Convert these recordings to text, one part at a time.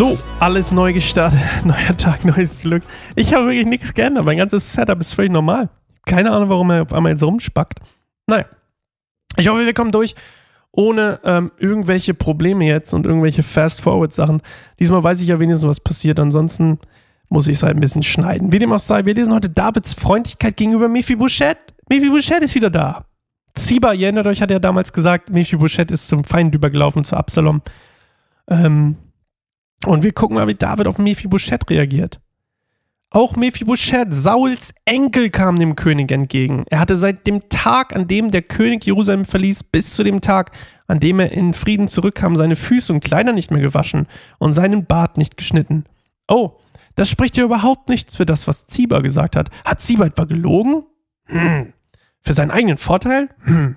So, alles neu gestartet. Neuer Tag, neues Glück. Ich habe wirklich nichts geändert. Mein ganzes Setup ist völlig normal. Keine Ahnung, warum er auf einmal jetzt rumspackt. Naja. Ich hoffe, wir kommen durch ohne ähm, irgendwelche Probleme jetzt und irgendwelche Fast-Forward-Sachen. Diesmal weiß ich ja wenigstens, was passiert. Ansonsten muss ich es halt ein bisschen schneiden. Wie dem auch sei, wir lesen heute Davids Freundlichkeit gegenüber Mephibosheth. Mephibosheth ist wieder da. Ziba, ihr erinnert euch, hat ja damals gesagt, Mephibosheth ist zum Feind übergelaufen, zu Absalom. Ähm, und wir gucken mal, wie David auf Mephibosheth reagiert. Auch Mephibosheth, Sauls Enkel, kam dem König entgegen. Er hatte seit dem Tag, an dem der König Jerusalem verließ, bis zu dem Tag, an dem er in Frieden zurückkam, seine Füße und Kleider nicht mehr gewaschen und seinen Bart nicht geschnitten. Oh, das spricht ja überhaupt nichts für das, was Ziba gesagt hat. Hat Ziba etwa gelogen? Hm. Für seinen eigenen Vorteil? Hm.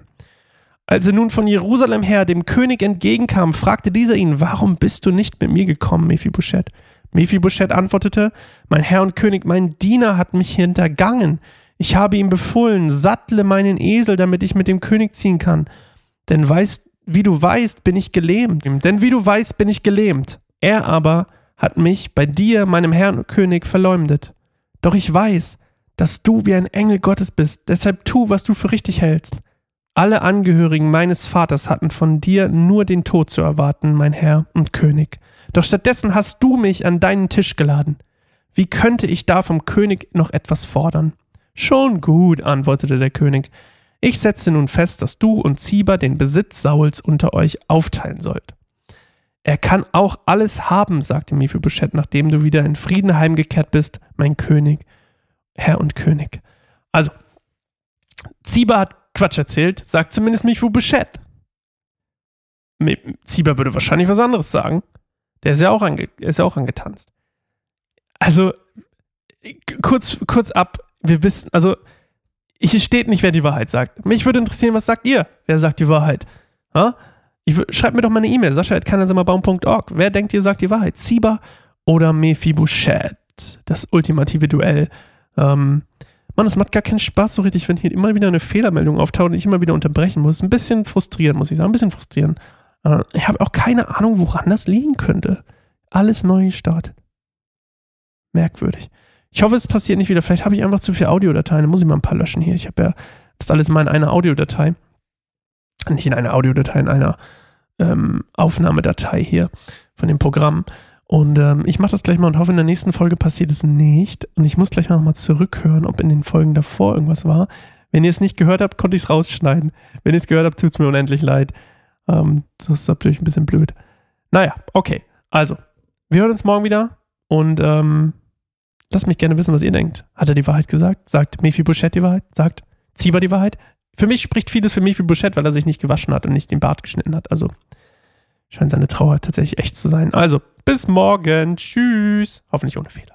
Als er nun von Jerusalem her dem König entgegenkam, fragte dieser ihn, warum bist du nicht mit mir gekommen, Mephibosheth? Mephibosheth antwortete, mein Herr und König, mein Diener hat mich hintergangen. Ich habe ihm befohlen, sattle meinen Esel, damit ich mit dem König ziehen kann. Denn weißt, wie du weißt, bin ich gelähmt. Denn wie du weißt, bin ich gelähmt. Er aber hat mich bei dir, meinem Herrn und König, verleumdet. Doch ich weiß, dass du wie ein Engel Gottes bist, deshalb tu, was du für richtig hältst. Alle Angehörigen meines Vaters hatten von dir nur den Tod zu erwarten, mein Herr und König. Doch stattdessen hast du mich an deinen Tisch geladen. Wie könnte ich da vom König noch etwas fordern? Schon gut, antwortete der König. Ich setze nun fest, dass du und Ziba den Besitz Sauls unter euch aufteilen sollt. Er kann auch alles haben, sagte Mephibosheth, nachdem du wieder in Frieden heimgekehrt bist, mein König, Herr und König. Also, Ziba hat Quatsch erzählt, sagt zumindest mich Mephibosheth. Ziba würde wahrscheinlich was anderes sagen. Der ist ja auch, ange ist ja auch angetanzt. Also, kurz, kurz ab, wir wissen, also, hier steht nicht, wer die Wahrheit sagt. Mich würde interessieren, was sagt ihr? Wer sagt die Wahrheit? Ha? Ich, schreibt mir doch mal eine E-Mail, sascha.kanalsammerbaum.org. Wer denkt, ihr sagt die Wahrheit? Ziba oder Mephibosheth? Das ultimative Duell. Ähm, Mann, es macht gar keinen Spaß so richtig, wenn hier immer wieder eine Fehlermeldung auftaucht und ich immer wieder unterbrechen muss. Ein bisschen frustrierend, muss ich sagen. Ein bisschen frustrierend. Äh, ich habe auch keine Ahnung, woran das liegen könnte. Alles neu gestartet. Merkwürdig. Ich hoffe, es passiert nicht wieder. Vielleicht habe ich einfach zu viele Audiodateien. Da muss ich mal ein paar löschen hier. Ich habe ja das alles mal in einer Audiodatei. Nicht in einer Audiodatei, in einer ähm, Aufnahmedatei hier von dem Programm. Und ähm, ich mache das gleich mal und hoffe, in der nächsten Folge passiert es nicht. Und ich muss gleich mal nochmal zurückhören, ob in den Folgen davor irgendwas war. Wenn ihr es nicht gehört habt, konnte ich es rausschneiden. Wenn ihr es gehört habt, tut es mir unendlich leid. Ähm, das ist natürlich ein bisschen blöd. Naja, okay. Also, wir hören uns morgen wieder und ähm, lasst mich gerne wissen, was ihr denkt. Hat er die Wahrheit gesagt? Sagt Mephibosheth die Wahrheit? Sagt Ziba die Wahrheit? Für mich spricht vieles für Mephibosheth, weil er sich nicht gewaschen hat und nicht den Bart geschnitten hat. Also scheint seine Trauer tatsächlich echt zu sein. Also, bis morgen. Tschüss. Hoffentlich ohne Fehler.